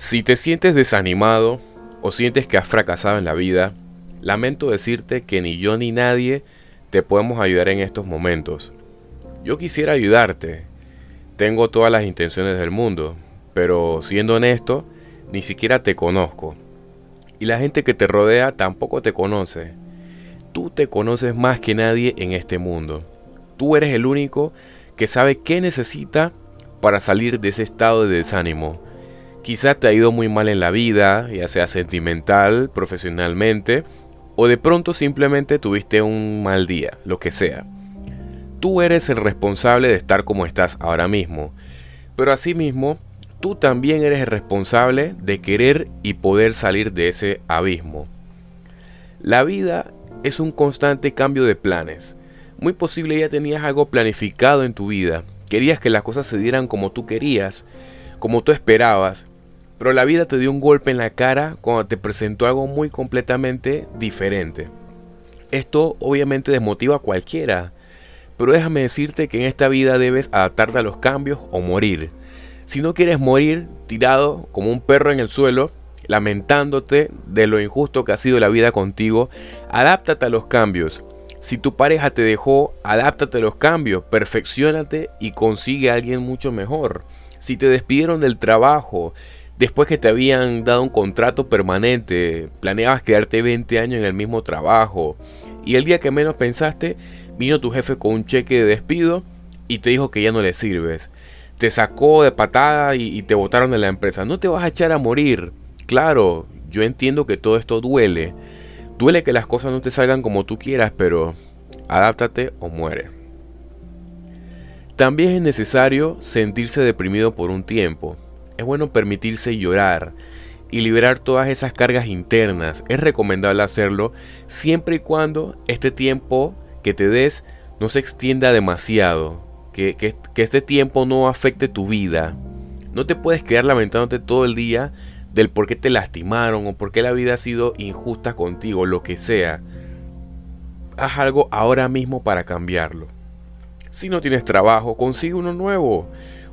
Si te sientes desanimado o sientes que has fracasado en la vida, lamento decirte que ni yo ni nadie te podemos ayudar en estos momentos. Yo quisiera ayudarte, tengo todas las intenciones del mundo, pero siendo honesto, ni siquiera te conozco. Y la gente que te rodea tampoco te conoce. Tú te conoces más que nadie en este mundo. Tú eres el único que sabe qué necesita para salir de ese estado de desánimo Quizás te ha ido muy mal en la vida, ya sea sentimental, profesionalmente, o de pronto simplemente tuviste un mal día, lo que sea. Tú eres el responsable de estar como estás ahora mismo, pero asimismo, tú también eres el responsable de querer y poder salir de ese abismo. La vida es un constante cambio de planes. Muy posible ya tenías algo planificado en tu vida, querías que las cosas se dieran como tú querías, como tú esperabas, pero la vida te dio un golpe en la cara cuando te presentó algo muy completamente diferente. Esto obviamente desmotiva a cualquiera, pero déjame decirte que en esta vida debes adaptarte a los cambios o morir. Si no quieres morir tirado como un perro en el suelo, lamentándote de lo injusto que ha sido la vida contigo, adáptate a los cambios. Si tu pareja te dejó, adáptate a los cambios, perfeccionate y consigue a alguien mucho mejor. Si te despidieron del trabajo, Después que te habían dado un contrato permanente, planeabas quedarte 20 años en el mismo trabajo y el día que menos pensaste, vino tu jefe con un cheque de despido y te dijo que ya no le sirves. Te sacó de patada y, te botaron de la empresa. No te vas a echar a morir. Claro, yo entiendo que todo esto duele. Duele que las cosas no te salgan como tú quieras, pero adáptate o muere. También es necesario sentirse deprimido por un tiempo es bueno permitirse llorar y liberar todas esas cargas internas. Es recomendable hacerlo siempre y cuando este tiempo que te des no se extienda demasiado, que, este tiempo no afecte tu vida. No te puedes quedar lamentándote todo el día del por qué te lastimaron o por qué la vida ha sido injusta contigo, lo que sea. Haz algo ahora mismo para cambiarlo. Si no tienes trabajo, consigue uno nuevo.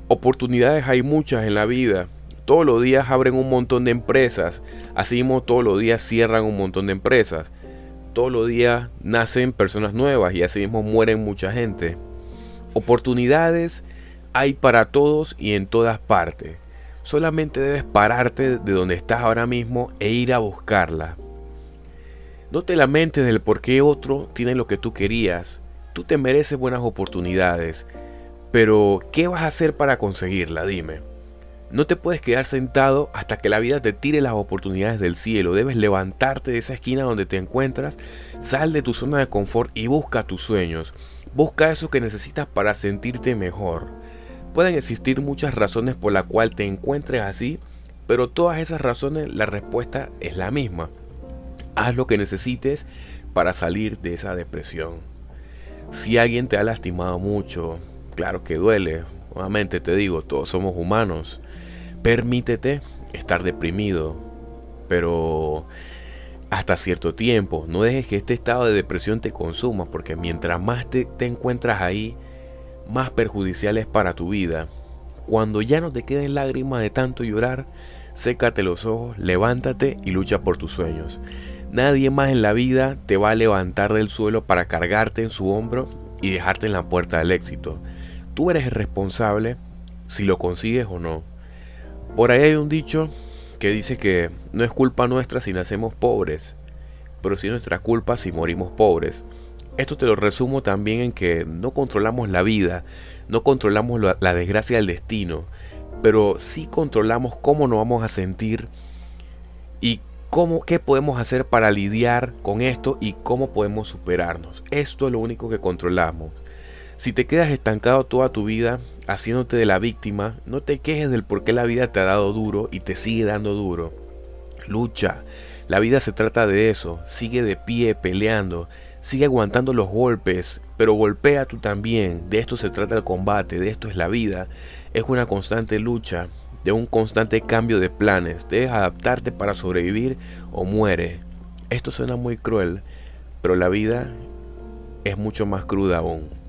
Oportunidades hay muchas en la vida. Todos los días abren un montón de empresas. Así mismo todos los días cierran un montón de empresas. Todos los días nacen personas nuevas y así mismo mueren mucha gente. Oportunidades hay para todos y en todas partes. Solamente debes pararte de donde estás ahora mismo e ir a buscarla. No te lamentes del por qué otro tiene lo que tú querías. Tú te mereces buenas oportunidades. Pero, ¿qué vas a hacer para conseguirla? Dime. No te puedes quedar sentado hasta que la vida te tire las oportunidades del cielo. Debes levantarte de esa esquina donde te encuentras, sal de tu zona de confort y busca tus sueños. Busca eso que necesitas para sentirte mejor. Pueden existir muchas razones por las cuales te encuentres así, pero todas esas razones la respuesta es la misma. Haz lo que necesites para salir de esa depresión. Si alguien te ha lastimado mucho, Claro que duele. Nuevamente te digo, todos somos humanos. Permítete estar deprimido, pero hasta cierto tiempo. No dejes que este estado de depresión te consuma, porque mientras más te, te encuentras ahí, más perjudicial es para tu vida. Cuando ya no te queden lágrimas de tanto llorar, sécate los ojos, levántate y lucha por tus sueños. Nadie más en la vida te va a levantar del suelo para cargarte en su hombro y dejarte en la puerta del éxito. Tú eres el responsable si lo consigues o no. Por ahí hay un dicho que dice que no es culpa nuestra si nacemos pobres, pero sí nuestra culpa si morimos pobres. Esto te lo resumo también en que no controlamos la vida, no controlamos la, desgracia del destino, pero sí controlamos cómo nos vamos a sentir y cómo, qué podemos hacer para lidiar con esto y cómo podemos superarnos. Esto es lo único que controlamos. Si te quedas estancado toda tu vida haciéndote de la víctima, no te quejes del por qué la vida te ha dado duro y te sigue dando duro. Lucha. La vida se trata de eso. Sigue de pie peleando. Sigue aguantando los golpes, pero golpea tú también. De esto se trata el combate, de esto es la vida. Es una constante lucha, de un constante cambio de planes. Debes adaptarte para sobrevivir o muere. Esto suena muy cruel, pero la vida es mucho más cruda aún.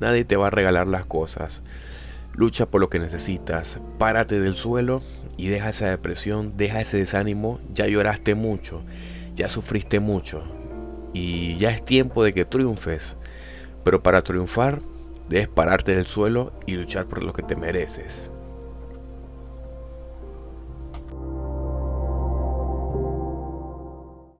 Nadie te va a regalar las cosas. Lucha por lo que necesitas. Párate del suelo y deja esa depresión, deja ese desánimo. Ya lloraste mucho, ya sufriste mucho. Y ya es tiempo de que triunfes. Pero para triunfar, debes pararte del suelo y luchar por lo que te mereces.